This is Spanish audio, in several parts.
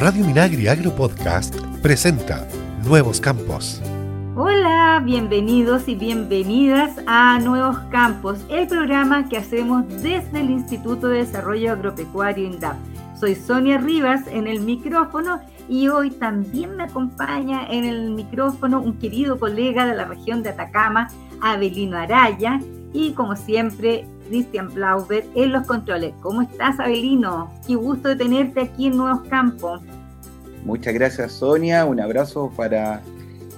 Radio Minagri Agro Podcast presenta Nuevos Campos. Hola, bienvenidos y bienvenidas a Nuevos Campos, el programa que hacemos desde el Instituto de Desarrollo Agropecuario INDAP. Soy Sonia Rivas en el micrófono y hoy también me acompaña en el micrófono un querido colega de la región de Atacama, Abelino Araya, y como siempre, Cristian Blaubert en los controles. ¿Cómo estás, Abelino? Qué gusto de tenerte aquí en Nuevos Campos. Muchas gracias, Sonia. Un abrazo para,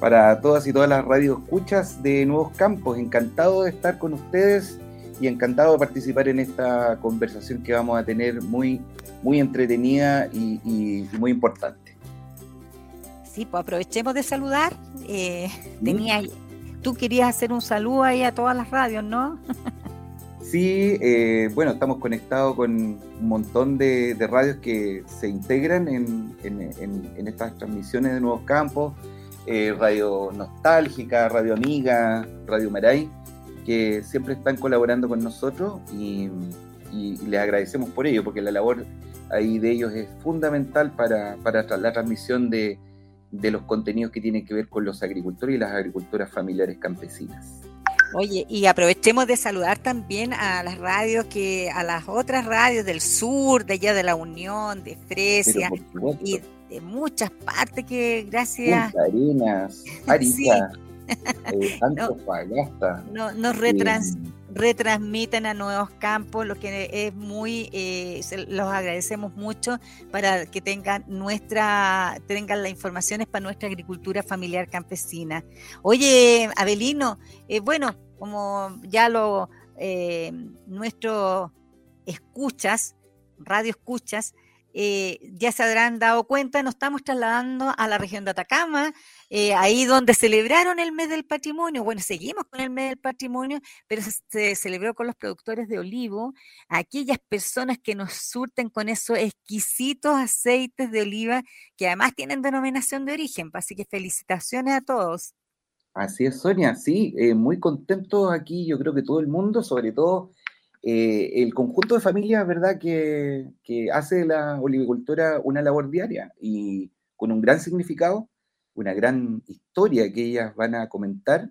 para todas y todas las radioescuchas de Nuevos Campos. Encantado de estar con ustedes y encantado de participar en esta conversación que vamos a tener muy, muy entretenida y, muy importante. Sí, pues aprovechemos de saludar. Eh, tenía, tú querías hacer un saludo ahí a todas las radios, ¿no? Sí, eh, bueno, estamos conectados con un montón de, radios que se integran en, estas transmisiones de Nuevos Campos, eh, Radio Nostálgica, Radio Amiga, Radio Maray, que siempre están colaborando con nosotros y, les agradecemos por ello, porque la labor ahí de ellos es fundamental para, la transmisión de, de los contenidos que tienen que ver con los agricultores y las agricultoras familiares campesinas. Oye, y aprovechemos de saludar también a las radios que, a las otras radios del sur, de allá de la Unión, de Fresia y de muchas partes que gracias. Punta Arenas, Arica, eh, no, nos retrans, retransmiten a nuevos campos, lo que es muy, eh, los agradecemos mucho para que tengan nuestra, tengan las informaciones para nuestra agricultura familiar campesina. Oye, Abelino, eh, bueno, como ya lo, eh, nuestro escuchas, radio escuchas, eh, ya se habrán dado cuenta, nos estamos trasladando a la región de Atacama, eh, ahí donde celebraron el mes del patrimonio. Bueno, seguimos con el mes del patrimonio, pero se, celebró con los productores de olivo, aquellas personas que nos surten con esos exquisitos aceites de oliva que además tienen denominación de origen. Así que felicitaciones a todos. Así es, Sonia, sí, eh, muy contentos aquí, yo creo que todo el mundo, sobre todo eh, el conjunto de familias, ¿verdad?, que, hace la olivicultura una labor diaria y con un gran significado, una gran historia que ellas van a comentar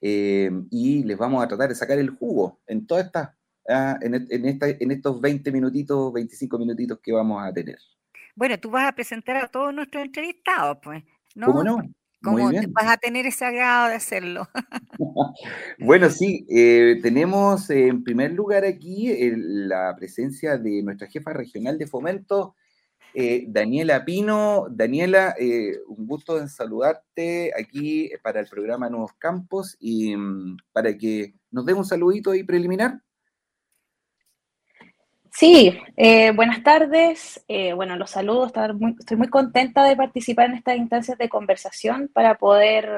eh, y les vamos a tratar de sacar el jugo en todas estas, ah, en, en estos 20 minutitos, 25 minutitos que vamos a tener. Bueno, tú vas a presentar a todos nuestros entrevistados, pues. ¿no? ¿Cómo no? ¿Cómo vas a tener ese agrado de hacerlo? bueno, sí, eh, tenemos en primer lugar aquí la presencia de nuestra jefa regional de fomento, eh, Daniela Pino. Daniela, eh, un gusto en saludarte aquí para el programa Nuevos Campos y mm, para que nos dé un saludito ahí preliminar. Sí, eh, buenas tardes. Eh, bueno, los saludos. estoy muy contenta de participar en estas instancias de conversación para poder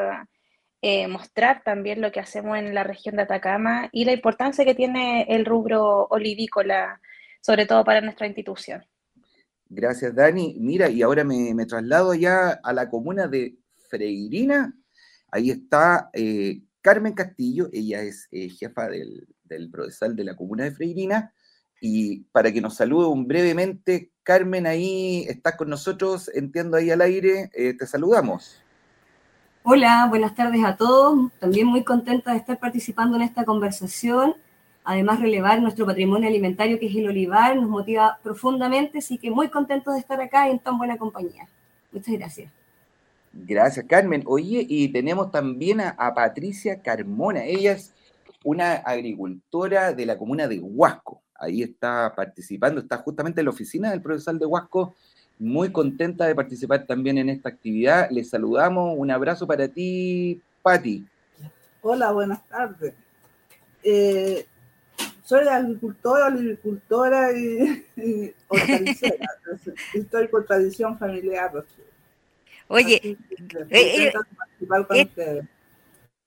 eh, mostrar también lo que hacemos en la región de Atacama y la importancia que tiene el rubro olivícola, sobre todo para nuestra institución. Gracias, Dani. Mira, y ahora me, traslado ya a la comuna de Freirina. Ahí está Carmen Castillo, ella es jefa del, del procesal de la comuna de Freirina y para que nos salude un brevemente, Carmen, ahí estás con nosotros, entiendo ahí al aire, eh, te saludamos. Hola, buenas tardes a todos. También muy contenta de estar participando en esta conversación. Además, relevar nuestro patrimonio alimentario, que es el olivar, nos motiva profundamente, así que muy contentos de estar acá en tan buena compañía. Muchas gracias. Gracias, Carmen. Oye, y tenemos también a, a Patricia Carmona. Ella es una agricultora de la comuna de Huasco ahí está participando, está justamente en la oficina del profesor de Huasco, muy contenta de participar también en esta actividad. Les saludamos, un abrazo para ti, Patti. Hola, buenas tardes. Eh, soy agricultora, agricultora y, y Estoy por tradición familiar. Oye, eh, eh, participar con ustedes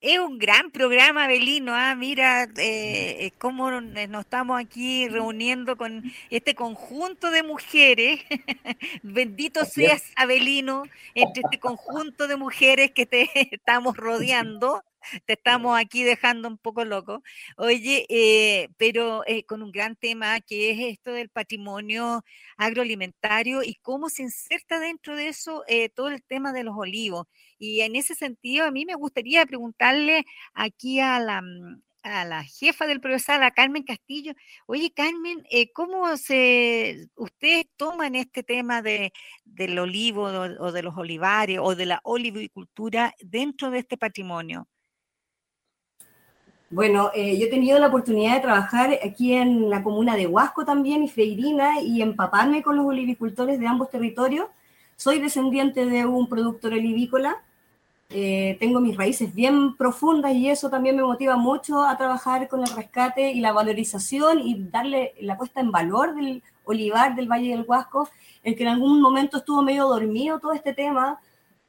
es un gran programa, Belino. Ah, mira eh, cómo nos estamos aquí reuniendo con este conjunto de mujeres. Bendito seas, Abelino, entre este conjunto de mujeres que te estamos rodeando. Te estamos aquí dejando un poco loco. Oye, eh, pero eh, con un gran tema que es esto del patrimonio agroalimentario y cómo se inserta dentro de eso eh, todo el tema de los olivos. Y en ese sentido, a mí me gustaría preguntarle aquí a la, mm, a la jefa del profesor, a Carmen Castillo. Oye, Carmen, ¿cómo se ustedes toman este tema de, del olivo o, de los olivares o de la olivicultura dentro de este patrimonio? Bueno, eh, yo he tenido la oportunidad de trabajar aquí en la comuna de Huasco también y Freirina y empaparme con los olivicultores de ambos territorios. Soy descendiente de un productor olivícola eh, tengo mis raíces bien profundas y eso también me motiva mucho a trabajar con el rescate y la valorización y darle la puesta en valor del olivar del Valle del Huasco, el que en algún momento estuvo medio dormido todo este tema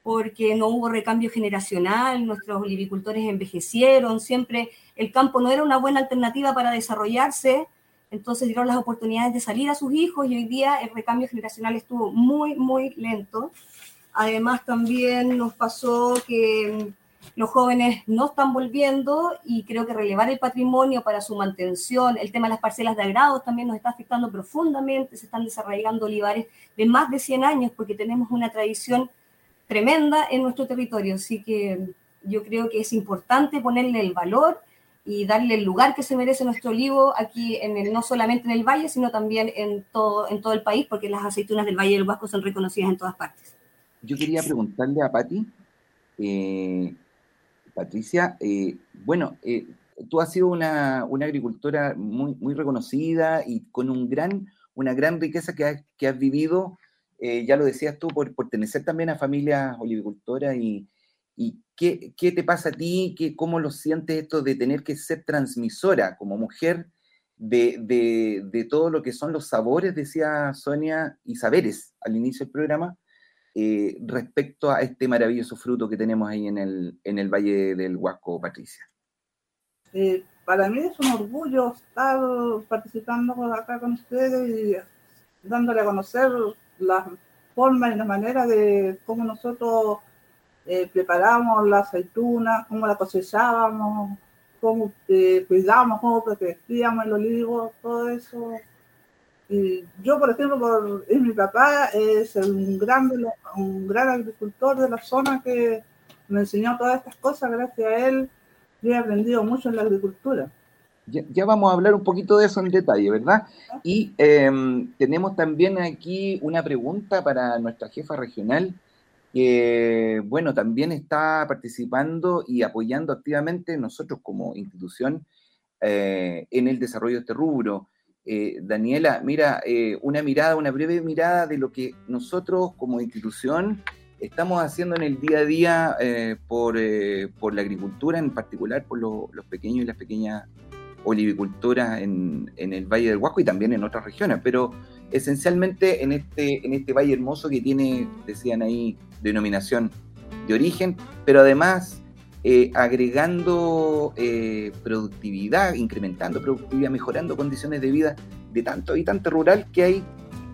porque no hubo recambio generacional, nuestros olivicultores envejecieron, siempre el campo no era una buena alternativa para desarrollarse, entonces dieron las oportunidades de salir a sus hijos y hoy día el recambio generacional estuvo muy, muy lento. Además, también nos pasó que los jóvenes no están volviendo y creo que relevar el patrimonio para su mantención, el tema de las parcelas de agrado también nos está afectando profundamente, se están desarrollando olivares de más de 100 años porque tenemos una tradición tremenda en nuestro territorio, así que yo creo que es importante ponerle el valor y darle el lugar que se merece nuestro olivo aquí, en no solamente en el valle, sino también en todo, en todo el país, porque las aceitunas del Valle del Vasco son reconocidas en todas partes. Yo quería preguntarle a Patti, eh, Patricia, eh, bueno, eh, tú has sido una, agricultora muy, muy, reconocida y con un gran, una gran riqueza que, que has vivido, ya lo decías tú, por pertenecer también a familias olivicultoras y, y ¿qué, ¿qué, te pasa a ti? ¿Qué, ¿Cómo lo sientes esto de tener que ser transmisora como mujer de, de, de todo lo que son los sabores, decía Sonia, y saberes al inicio del programa? Eh, respecto a este maravilloso fruto que tenemos ahí en el, en el Valle del Huasco, Patricia? Eh, para mí es un orgullo estar participando acá con ustedes y dándole a conocer las formas y la manera de cómo nosotros eh, preparamos la aceituna, cómo la cosechábamos, cómo cuidamos, cómo protegíamos el olivo, todo eso yo, por ejemplo, por, mi papá, es un gran, un gran agricultor de la zona que me enseñó todas estas cosas. Gracias a él, yo he aprendido mucho en la agricultura. Ya, vamos a hablar un poquito de eso en detalle, ¿verdad? Y em, tenemos también aquí una pregunta para nuestra jefa regional, que, bueno, también está participando y apoyando activamente nosotros como institución eh, en el desarrollo de este rubro. Eh, Daniela, mira, eh, una mirada, una breve mirada de lo que nosotros como institución estamos haciendo en el día a día eh, por, la agricultura, en particular por los pequeños y las pequeñas olivicultoras en, el Valle del Huasco y también en otras regiones, pero esencialmente en este, en este valle hermoso que tiene, decían ahí, denominación de origen, pero además eh, agregando eh, productividad, incrementando productividad, mejorando condiciones de vida de tanto habitante rural que hay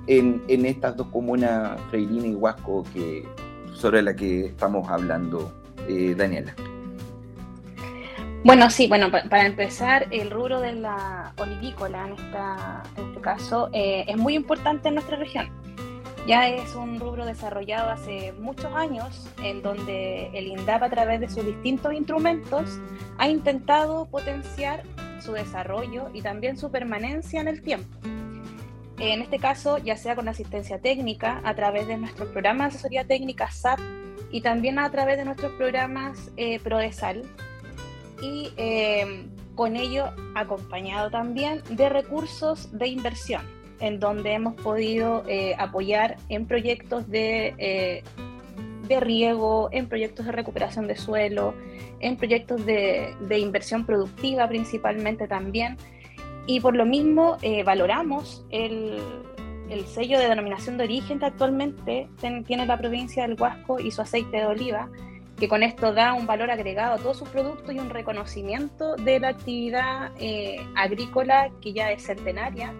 en, estas dos comunas, Freirina y Huasco, que, sobre la que estamos hablando, eh, Daniela. Bueno, sí, bueno, para empezar, el rubro de la olivícola en, este caso es muy importante en nuestra región ya es un rubro desarrollado hace muchos años en donde el INDAP a través de sus distintos instrumentos ha intentado potenciar su desarrollo y también su permanencia en el tiempo. En este caso, ya sea con asistencia técnica, a través de nuestros programas de asesoría técnica SAP y también a través de nuestros programas eh, PRODESAL y eh, con ello acompañado también de recursos de inversión en donde hemos podido eh, apoyar en proyectos de, eh, de riego, en proyectos de recuperación de suelo, en proyectos de, inversión productiva principalmente también. Y por lo mismo eh, valoramos el, el, sello de denominación de origen que actualmente tiene la provincia del Huasco y su aceite de oliva, que con esto da un valor agregado a todos sus productos y un reconocimiento de la actividad agrícola que ya es centenaria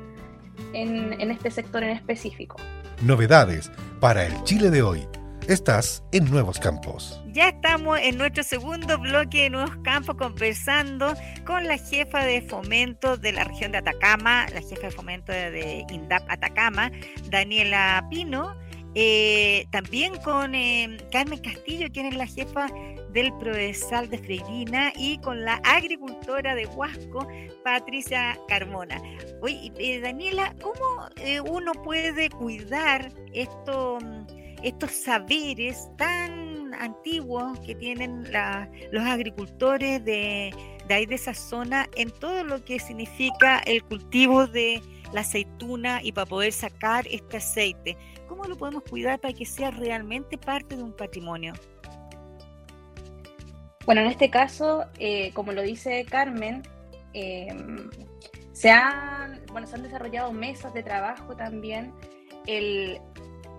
en, este sector en específico. Novedades para el Chile de hoy. Estás en Nuevos Campos. Ya estamos en nuestro segundo bloque de Nuevos Campos conversando con la jefa de fomento de la región de Atacama, la jefa de fomento de INDAP Atacama, Daniela Pino, eh, también con eh, Carmen Castillo, quien es la jefa del Prodesal de Freirina, y con la agricultora de Huasco, Patricia Carmona. Oye, eh, Daniela, ¿cómo uno puede cuidar esto, estos saberes tan antiguos que tienen los agricultores de ahí de esa zona en todo lo que significa el cultivo de la aceituna y para poder sacar este aceite? ¿Cómo lo podemos cuidar para que sea realmente parte de un patrimonio? Bueno, en este caso, eh, como lo dice Carmen, em, se, han, bueno, se han desarrollado mesas de trabajo también. El,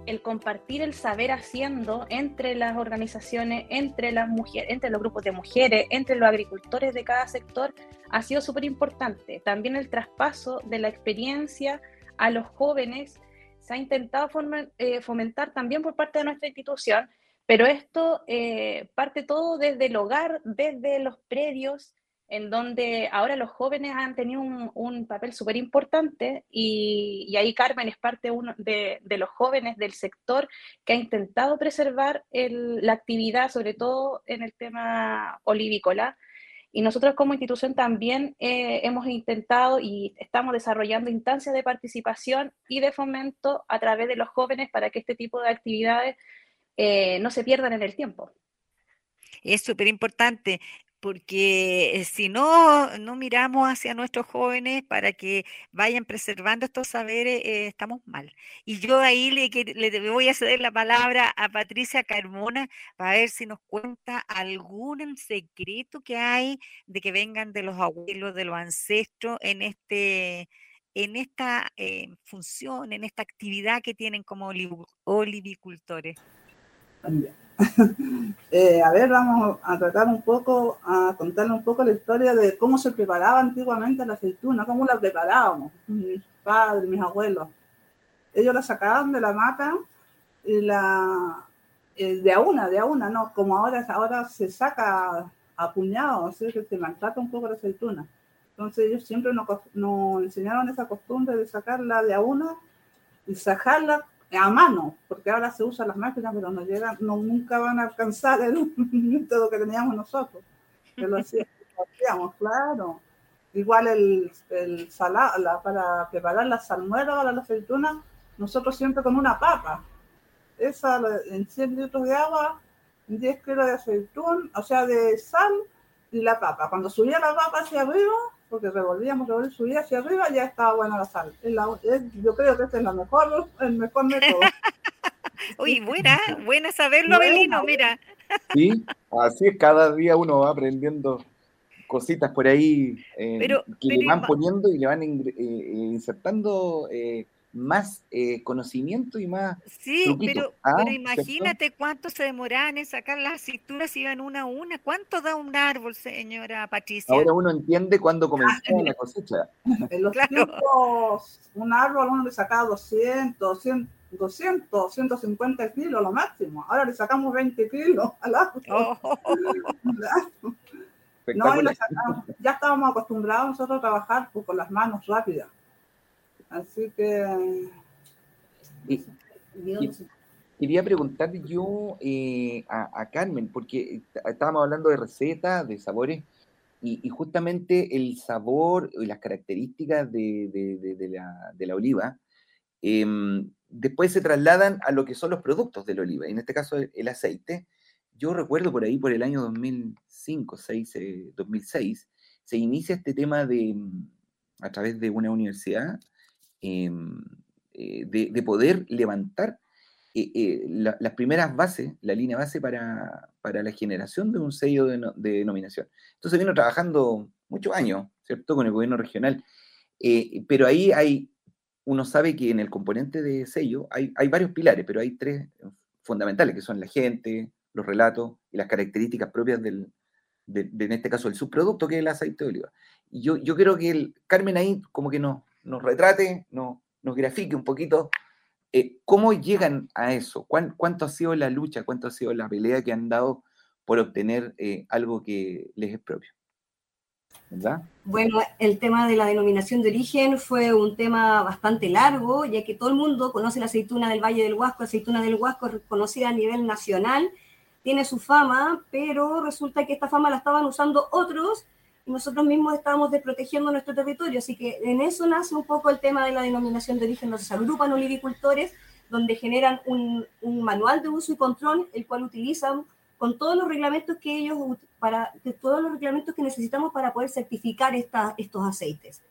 el compartir el saber haciendo entre las organizaciones, entre las mujeres, entre los grupos de mujeres, entre los agricultores de cada sector, ha sido súper importante. También el traspaso de la experiencia a los jóvenes se ha intentado eh, fomentar también por parte de nuestra institución, pero esto eh, parte todo desde el hogar, desde los predios, en donde ahora los jóvenes han tenido un, papel súper importante y, ahí Carmen es parte uno de, los jóvenes del sector que ha intentado preservar la actividad, sobre todo en el tema olivícola. Y nosotros como institución también eh, hemos intentado y estamos desarrollando instancias de participación y de fomento a través de los jóvenes para que este tipo de actividades eh, no se pierdan en el tiempo. Es súper importante porque eh, si no, no miramos hacia nuestros jóvenes para que vayan preservando estos saberes, eh, estamos mal. Y yo ahí le, voy a ceder la palabra a Patricia Carmona para ver si nos cuenta algún secreto que hay de que vengan de los abuelos, de los ancestros en este en esta eh, función, en esta actividad que tienen como olivicultores. Eh, a ver, vamos a tratar un poco, a contarle un poco la historia de cómo se preparaba antiguamente la aceituna, cómo la preparábamos, mis padres, mis abuelos. Ellos la sacaban de la mata y la eh, de a una, de a una, no, como ahora, ahora se saca a puñados, así que se maltrata un poco la aceituna. Entonces ellos siempre nos, nos enseñaron esa costumbre de sacarla de a una y sacarla a mano, porque ahora se usan las máquinas, pero no llegan, no, nunca van a alcanzar el método que teníamos nosotros, que lo hacíamos, claro. Igual el, el salado, para preparar la salmuera para la aceituna, nosotros siempre con una papa. Esa en 100 litros de agua, 10 kilos de aceitún, o sea, de sal y la papa. Cuando subía la papa hacia arriba, porque revolvíamos, revolvíamos, subía hacia arriba, ya estaba buena la sal. yo creo que este es la mejor, el mejor método. Uy, buena, buena saberlo, Belino, mira. Sí, así es, cada día uno va aprendiendo cositas por ahí eh, que le van poniendo y le van eh, eh, insertando más eh, conocimiento y más. Sí, pero, ah, pero imagínate cuánto se demoraban en sacar las cinturas, iban una a una. ¿Cuánto da un árbol, señora Patricia? Ahora uno entiende cuándo comenzó ah, la cosecha. En los tiempos, un árbol uno le sacaba 200, 200, 200, 150 kilos lo máximo. Ahora le sacamos 20 kilos al árbol. Oh. no, ya estábamos acostumbrados nosotros a trabajar pues, con las manos rápidas. Así que... quería preguntar yo eh, a, Carmen, porque estábamos hablando de recetas, de sabores, y, justamente el sabor y las características de, la, oliva em, después se trasladan a lo que son los productos de la oliva, en este caso el, aceite. Yo recuerdo por ahí, por el año 2005, 6, 2006, se inicia este tema de, a través de una universidad, eh, de, poder levantar eh, eh, las primeras bases, la línea base para, la generación de un sello de, denominación. Entonces vino trabajando muchos años, ¿cierto?, con el gobierno regional. pero ahí hay, uno sabe que en el componente de sello hay, hay varios pilares, pero hay tres fundamentales, que son la gente, los relatos y las características propias del, de, en este caso, el subproducto que es el aceite de oliva. Yo, yo creo que el Carmen ahí como que no, nos retrate, nos, nos grafique un poquito Eh, ¿Cómo llegan a eso? ¿Cuánto ha sido la lucha, cuánto ha sido la pelea que han dado por obtener eh, algo que les es propio? ¿verdad? Bueno, el tema de la denominación de origen fue un tema bastante largo, ya que todo el mundo conoce la aceituna del Valle del Huasco, aceituna del Huasco reconocida a nivel nacional, tiene su fama, pero resulta que esta fama la estaban usando otros y nosotros mismos estábamos desprotegiendo nuestro territorio. Así que en eso nace un poco el tema de la denominación de origen. Nos agrupan olivicultores donde generan un, un manual de uso y control, el cual utilizan con todos los reglamentos que ellos, para, todos los reglamentos que necesitamos para poder certificar esta, estos aceites.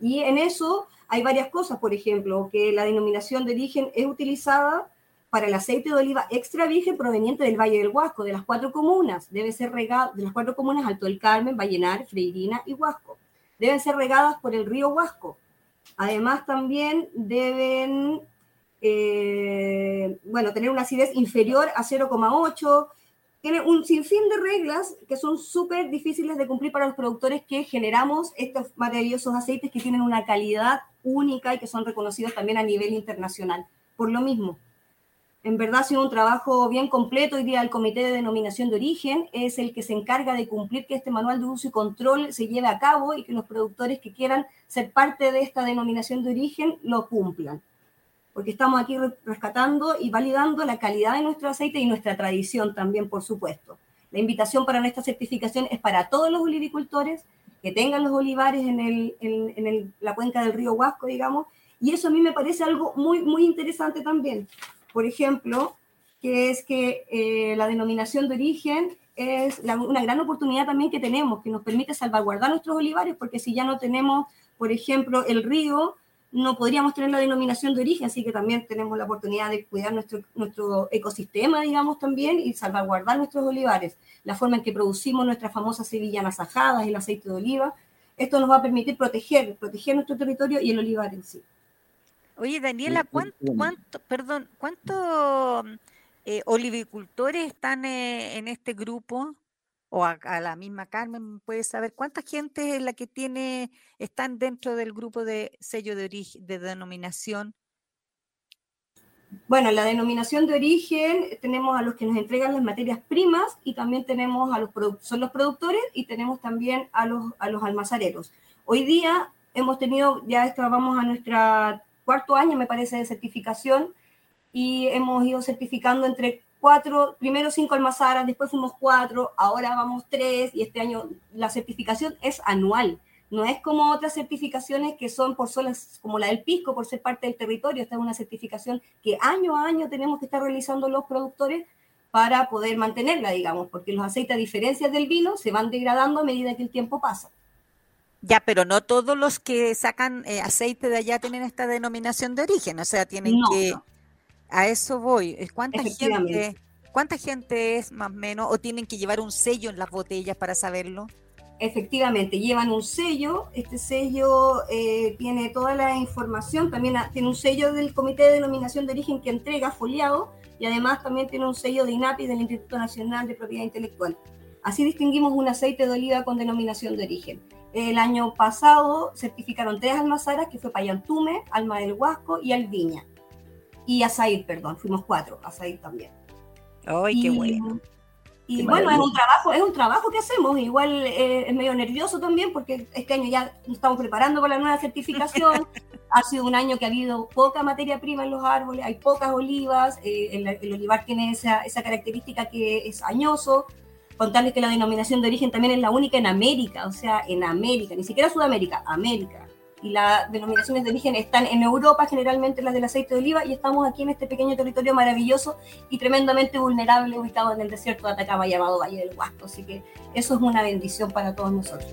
Y en eso hay varias cosas, por ejemplo, que la denominación de origen es utilizada para el aceite de oliva extra virgen proveniente del Valle del Huasco, de las cuatro comunas. Debe ser regado, de las cuatro comunas, Alto del Carmen, Vallenar, Freirina y Huasco. Deben ser regadas por el río Huasco. Además, también deben, eh, bueno, tener una acidez inferior a 0,8, tiene un sinfín de reglas que son súper difíciles de cumplir para los productores que generamos estos maravillosos aceites que tienen una calidad única y que son reconocidos también a nivel internacional. Por lo mismo, en verdad ha sido un trabajo bien completo. Hoy día el Comité de Denominación de Origen es el que se encarga de cumplir que este manual de uso y control se lleve a cabo y que los productores que quieran ser parte de esta denominación de origen lo cumplan porque estamos aquí rescatando y validando la calidad de nuestro aceite y nuestra tradición también, por supuesto. La invitación para nuestra certificación es para todos los olivicultores que tengan los olivares en, el, en, la cuenca del río Huasco, digamos, y eso a mí me parece algo muy, muy interesante también. Por ejemplo, que es que eh, la denominación de origen es una gran oportunidad también que tenemos, que nos permite salvaguardar nuestros olivares, porque si ya no tenemos, por ejemplo, el río, no podríamos tener la denominación de origen, así que también tenemos la oportunidad de cuidar nuestro, nuestro ecosistema, digamos, también, y salvaguardar nuestros olivares, la forma en que producimos nuestras famosas sevillanas ajadas, el aceite de oliva. Esto nos va a permitir proteger, proteger nuestro territorio y el olivar en sí. Oye, Daniela, ¿cuánto, cuánto perdón, cuántos eh, olivicultores están eh, en este grupo? o a, la misma Carmen, puede saber cuánta gente es la que tiene, están dentro del grupo de sello de origen, de denominación. Bueno, la denominación de origen tenemos a los que nos entregan las materias primas y también tenemos a los son los productores y tenemos también a los, a los almazareros. Hoy día hemos tenido, ya vamos a nuestro cuarto año, me parece, de certificación y hemos ido certificando entre cuatro, primero cinco almazaras, después fuimos cuatro, ahora vamos tres y este año la certificación es anual. No es como otras certificaciones que son por solas, como la del pisco, por ser parte del territorio. Esta es una certificación que año a año tenemos que estar realizando los productores para poder mantenerla, digamos, porque los aceites, a diferencia del vino, se van degradando a medida que el tiempo pasa. Ya, pero no todos los que sacan eh, aceite de allá tienen esta denominación de origen, o sea, tienen que... A eso voy. ¿Cuánta gente, ¿Cuánta gente es más o menos? ¿O tienen que llevar un sello en las botellas para saberlo? Efectivamente, llevan un sello. Este sello eh, tiene toda la información. También tiene un sello del Comité de Denominación de Origen que entrega foliado y además también tiene un sello de INAPI del Instituto Nacional de Propiedad Intelectual. Así distinguimos un aceite de oliva con denominación de origen. El año pasado certificaron tres almazaras, que fue Payantume, Alma del Huasco y Alviña. Y Azair, perdón, fuimos cuatro, Azair también. ¡Ay, qué bueno! Y bueno, es un trabajo, es un trabajo que hacemos, igual eh, es medio nervioso también porque este año ya nos estamos preparando para la nueva certificación, ha sido un año que ha habido poca materia prima en los árboles, hay pocas olivas, eh, el, olivar tiene esa, esa característica que es añoso, contarles que la denominación de origen también es la única en América, o sea, en América, ni siquiera Sudamérica, América y las denominaciones de origen están en Europa, generalmente las del aceite de oliva, y estamos aquí en este pequeño territorio maravilloso y tremendamente vulnerable ubicado en el desierto de Atacama llamado Valle del Huasco. Así que eso es una bendición para todos nosotros.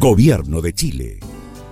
Gobierno de Chile.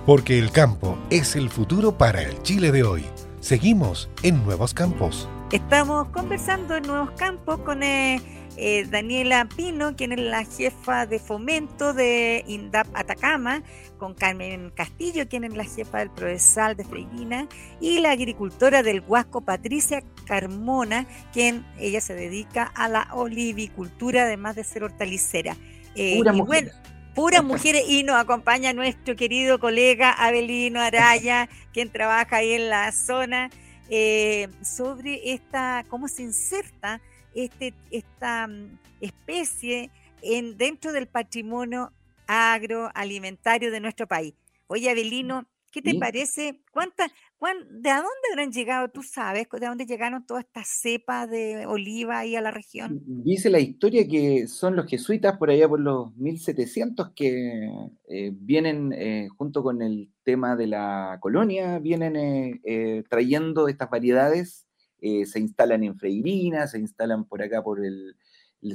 Porque el campo es el futuro para el Chile de hoy. Seguimos en Nuevos Campos. Estamos conversando en Nuevos Campos con eh, eh, Daniela Pino, quien es la jefa de fomento de INDAP Atacama, con Carmen Castillo, quien es la jefa del Provesal de Freirina, y la agricultora del Huasco, Patricia Carmona, quien ella se dedica a la olivicultura, además de ser hortalicera. Eh, Pura y bueno, puras mujeres y nos acompaña nuestro querido colega Abelino Araya, quien trabaja ahí en la zona, eh, sobre esta, cómo se inserta este, esta mm, especie en, dentro del patrimonio agroalimentario de nuestro país. Oye, Abelino, ¿qué te parece? ¿Cuánta, ¿De dónde habrán llegado? ¿Tú sabes de dónde llegaron todas estas cepas de oliva ahí a la región? Dice la historia que son los jesuitas por allá por los 1700 que eh, vienen eh, junto con el tema de la colonia, vienen eh, trayendo estas variedades se instalan en Freirina, se instalan por acá por el,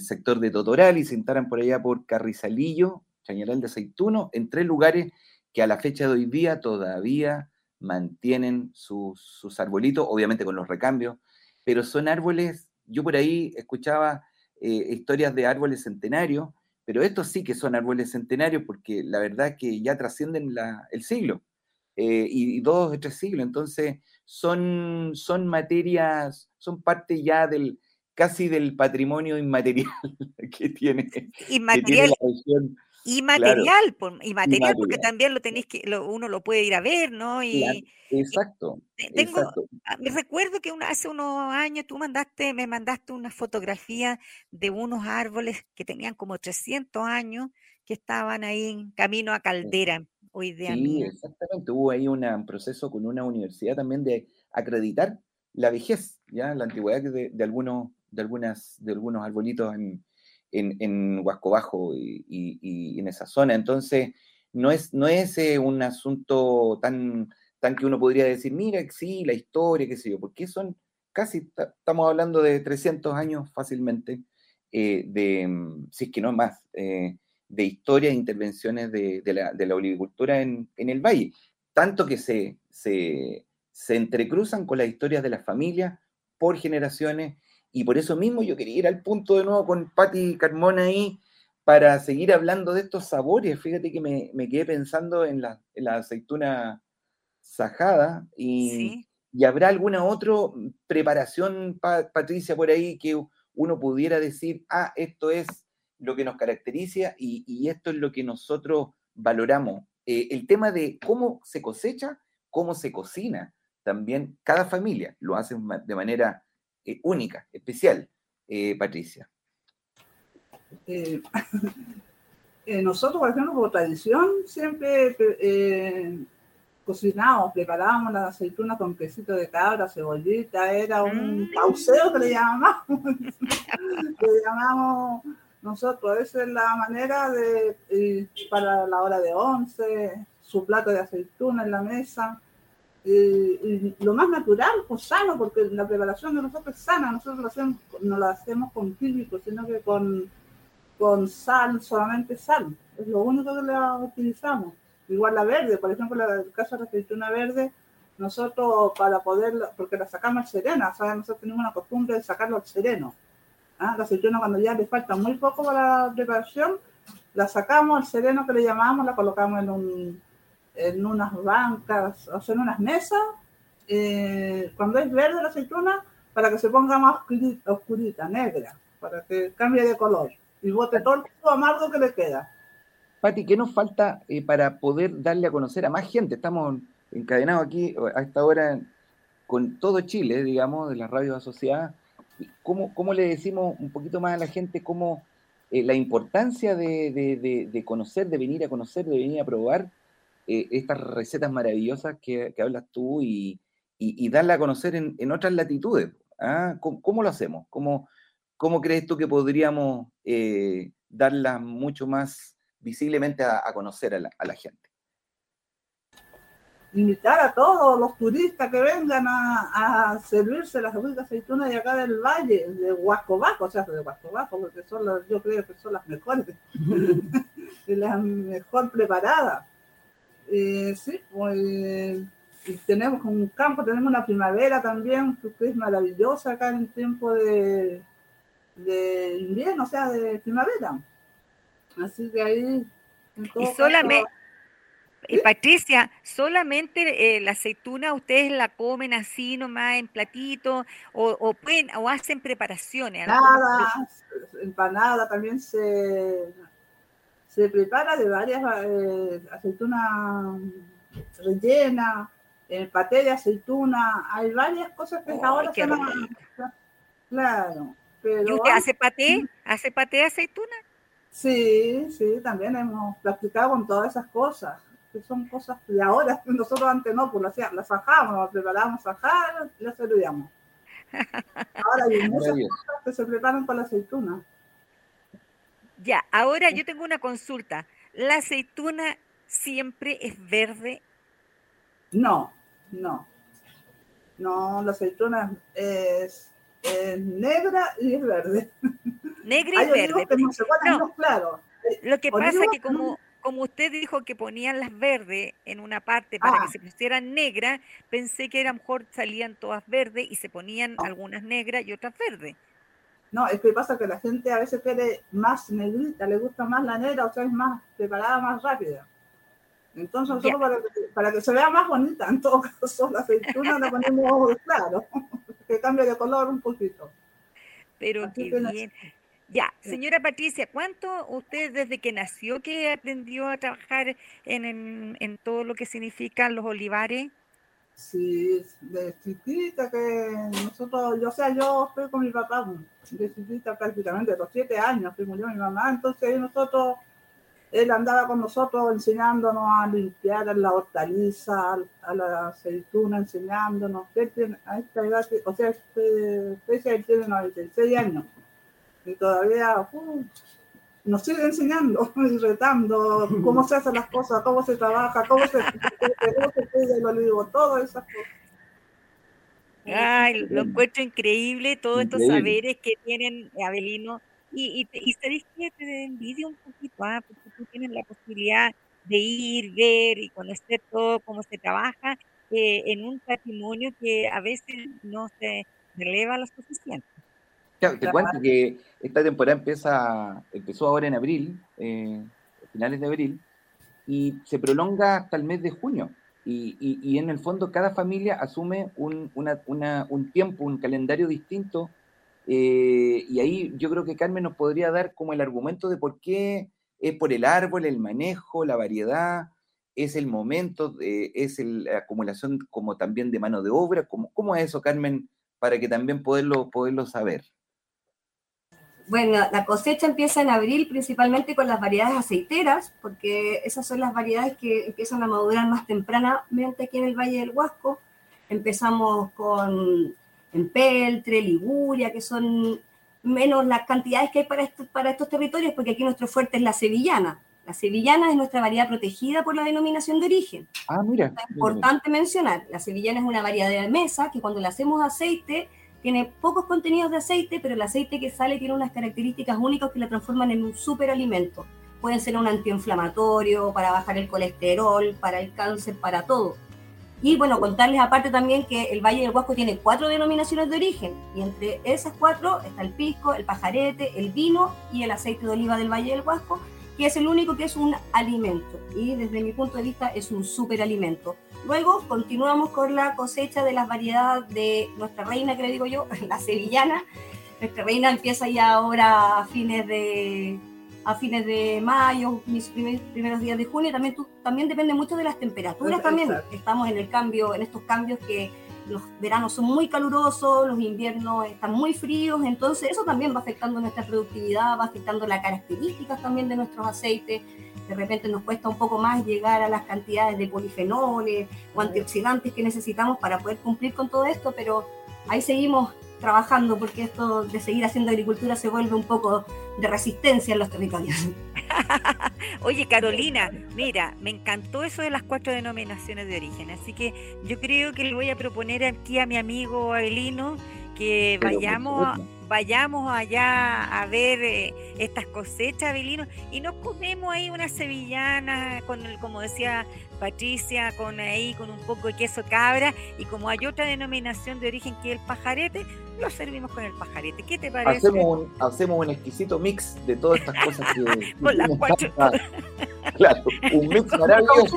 sector de Totoral y se instalan por allá por Carrizalillo, Chañaral de Aceituno, en tres lugares que a la fecha de hoy día todavía mantienen sus, arbolitos, obviamente con los recambios, pero son árboles, yo por ahí escuchaba eh, historias de árboles centenarios, pero estos sí que son árboles centenarios porque la verdad que ya trascienden el siglo, eh, y, y, dos o tres siglos, entonces son, son materias, son parte ya del casi del patrimonio inmaterial que tiene, inmaterial. la región. Y material, porque también lo tenéis que, uno lo puede ir a ver, ¿no? Y, exacto. Tengo, ah, Me recuerdo que hace unos años tú mandaste, me mandaste una fotografía de unos árboles que tenían como 300 años que estaban ahí en camino a Caldera sí, exactamente. Hubo ahí un proceso con una universidad también de acreditar la vejez, ya la antigüedad de, de algunos, de algunas, de algunos arbolitos en, en, en Huasco Bajo y, y, en esa zona. Entonces, no es, no es eh, un asunto tan, tan que uno podría decir, mira, sí, la historia, qué sé yo, porque son casi, estamos hablando de 300 años fácilmente, eh, de, si es que no más, eh, de historia e intervenciones de, la, de olivicultura en, el valle, tanto que se, se, entrecruzan con las historias de las familias por generaciones, y por eso mismo yo quería ir al punto de nuevo con Patti Carmona ahí, para seguir hablando de estos sabores. Fíjate que me, quedé pensando en la, aceituna sajada y, y, habrá alguna otra preparación, Patricia, por ahí que uno pudiera decir, ah, esto es lo que nos caracteriza y, esto es lo que nosotros valoramos. Eh, el tema de cómo se cosecha, cómo se cocina, también cada familia lo hace de manera eh, única, especial, eh, Patricia. nosotros, por ejemplo, por tradición, siempre cocinamos, preparábamos las aceitunas con quesito de cabra, cebollita, era un mm. que le llamamos. le llamamos nosotros, esa es la manera de, para la hora de once, su plato de aceituna en la mesa, y, lo más natural, pues sano, porque la preparación de nosotros es sana, nosotros lo hacemos, no la hacemos con químicos, sino que con, con sal, solamente sal, es lo único que la utilizamos. Igual la verde, por ejemplo, en el caso de la aceituna verde, nosotros para poder, porque la sacamos al sereno, ¿sabes? nosotros tenemos una costumbre de sacarlo al sereno ¿ah? La aceituna cuando ya le falta muy poco para la preparación, la sacamos, el sereno que le llamamos, la colocamos en, un, en unas bancas, o en unas mesas, eh, cuando es verde la aceituna, para que se ponga más oscurita, negra, para que cambie de color y bote todo el amargo que le queda. Pati, ¿qué nos falta eh, para poder darle a conocer a más gente? Estamos encadenados aquí a esta hora con todo Chile, digamos, de las radios asociadas, ¿Cómo, le decimos un poquito más a la gente cómo eh, la importancia de, conocer, de venir a conocer, de venir a probar eh, estas recetas maravillosas que, hablas tú y, y, darla a conocer en, otras latitudes? ¿ah? ¿Cómo, lo hacemos? ¿Cómo, ¿Cómo crees tú que podríamos eh, darla mucho más visiblemente a, conocer a la gente? invitar a todos los turistas que vengan a, servirse las ricas aceitunas de acá del valle, de Huascobaco, o sea, de Huascobaco, porque son yo creo que son las mejores, y las mejor preparadas. Eh, sí, pues tenemos un campo, tenemos una primavera también, que es maravillosa acá en el tiempo de, de invierno, o sea, de primavera. Así que ahí... y solamente... Patricia, solamente eh, la aceituna ustedes la comen así nomás en platito o, pueden o hacen preparaciones. Nada, empanada también se, se prepara de varias eh, aceitunas rellenas, el paté de aceituna, hay varias cosas que ahora se Claro. Pero, ¿Y usted hace paté? ¿Hace paté de aceituna? Sí, sí, también hemos practicado con todas esas cosas, que son cosas de ahora, nosotros antes no, pues las, las sajamos, las preparamos sajar, las servíamos. Ahora hay muchas cosas que se preparan con la aceituna. Ya, ahora yo tengo una consulta. ¿La aceituna siempre es verde? No, no. No, la aceituna es, negra y es verde. Negra y verde. claro. Lo que pasa es que como, como usted dijo que ponían las verdes en una parte para que ah. se pusieran negras, pensé que a lo mejor salían todas verdes y se ponían algunas negras y otras verdes. No, es que pasa que la gente a veces quiere más negrita, le gusta más la negra, o sea, es más preparada, más rápida. Entonces nosotros para que, para que, se vea más bonita, en todo caso, la aceituna la ponemos claro, que cambie de color un poquito. Pero qué bien. Ya, señora Patricia, ¿cuánto usted desde que nació que aprendió a trabajar en, en, todo lo que significan los olivares? Sí, de chiquita que nosotros, yo, o sea, yo estoy con mi papá de chiquita prácticamente, los siete años que murió mi mamá, entonces nosotros él andaba con nosotros enseñándonos a limpiar la hortaliza, a la aceituna, enseñándonos. Él tiene, a esta edad, o sea, este, este él tiene 96 años y todavía uh, nos sigue enseñando y retando cómo se hacen las cosas, cómo se trabaja, cómo se, cómo se pide el olivo, todas esas cosas. Ay, lo encuentro increíble, todos estos saberes que tienen Abelino y, y, y sabéis que te envidio un poquito, ah, porque tú tienes la posibilidad de ir, ver y conocer todo cómo se trabaja eh, en un patrimonio que a veces no se releva lo suficiente. Claro, te cuento que esta temporada empieza, empezó ahora en abril, eh, finales de abril, y se prolonga hasta el mes de junio. Y, y, y en el fondo cada familia asume un, una, una, un tiempo, un calendario distinto eh, y ahí yo creo que Carmen nos podría dar como el argumento de por qué es por el árbol, el manejo, la variedad, es el momento, es la acumulación como también de mano de obra. ¿Cómo, ¿Cómo, es eso, Carmen, para que también poderlo, poderlo saber? Bueno, la cosecha empieza en abril principalmente con las variedades aceiteras, porque esas son las variedades que empiezan a madurar más tempranamente aquí en el Valle del Huasco. Empezamos con en Peltre, Liguria, que son menos las cantidades que hay para, para estos territorios, porque aquí nuestro fuerte es la sevillana. La sevillana es nuestra variedad protegida por la denominación de origen. Ah, mira. Es importante mencionar, la sevillana es una variedad de mesa que cuando le hacemos aceite tiene pocos contenidos de aceite, pero el aceite que sale tiene unas características únicas que la transforman en un superalimento. Pueden ser un antiinflamatorio, para bajar el colesterol, para el cáncer, para todo. Y bueno, contarles aparte también que el Valle del Huasco tiene cuatro denominaciones de origen y entre esas cuatro está el pisco, el pajarete, el vino y el aceite de oliva del Valle del Huasco, que es el único que es un alimento y desde mi punto de vista es un superalimento. Luego continuamos con la cosecha de las variedades de nuestra reina, que le digo yo, la sevillana. Nuestra reina empieza ya ahora a fines de a fines de mayo, mis primeros días de junio, también, también depende mucho de las temperaturas también. Estamos en el cambio, en estos cambios que los veranos son muy calurosos, los inviernos están muy fríos, entonces eso también va afectando nuestra productividad, va afectando las características también de nuestros aceites. De repente nos cuesta un poco más llegar a las cantidades de polifenoles o antioxidantes que necesitamos para poder cumplir con todo esto, pero ahí seguimos trabajando porque esto de seguir haciendo agricultura se vuelve un poco de resistencia en los territorios. Oye, Carolina, mira, me encantó eso de las cuatro denominaciones de origen, así que yo creo que le voy a proponer aquí a mi amigo Abelino que vayamos vayamos allá a ver eh, estas cosechas, Abelino, y nos comemos ahí una sevillana con el, como decía Patricia, con ahí con un poco de queso cabra, y como hay otra denominación de origen que es el pajarete, lo servimos con el pajarete. ¿Qué te parece? Hacemos un, hacemos un exquisito mix de todas estas cosas que... con las cuatro... claro, un mix maravilloso.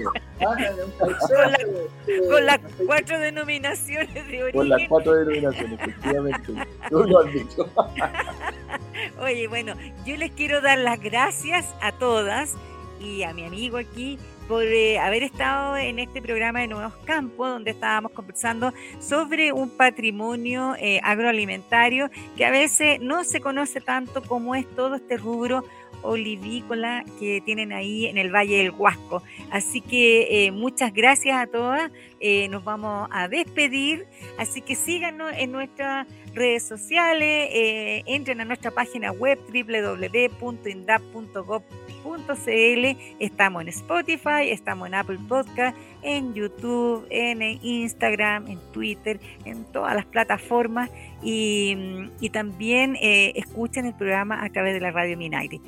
con, las cuatro denominaciones de origen. Con las cuatro denominaciones, efectivamente. Tú lo has dicho. Oye, bueno, yo les quiero dar las gracias a todas y a mi amigo aquí por eh, haber estado en este programa de Nuevos Campos, donde estábamos conversando sobre un patrimonio eh, agroalimentario que a veces no se conoce tanto como es todo este rubro olivícola que tienen ahí en el Valle del Huasco. Así que eh, muchas gracias a todas. nos vamos a despedir. Así que síganos en nuestras redes sociales, entren a nuestra página web www.indap.gov Estamos en Spotify, estamos en Apple Podcast, en YouTube, en Instagram, en Twitter, en todas las plataformas y, mm, también eh, escuchen el programa a través de la radio Minaire.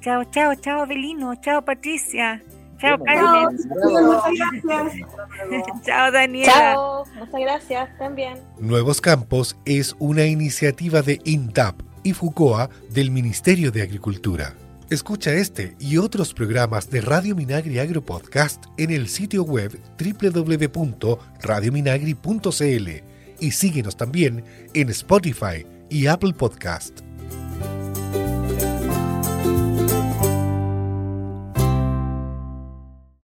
Chao, chao, chao, Belino, chao, Patricia. Chao, Carmen. Chao, Daniela. Chao, muchas gracias también. Nuevos Campos es una iniciativa de INTAP y FUCOA del Ministerio de Agricultura. Escucha este y otros programas de Radio Minagri Agro Podcast en el sitio web www.radiominagri.cl y síguenos también en Spotify y Apple Podcast.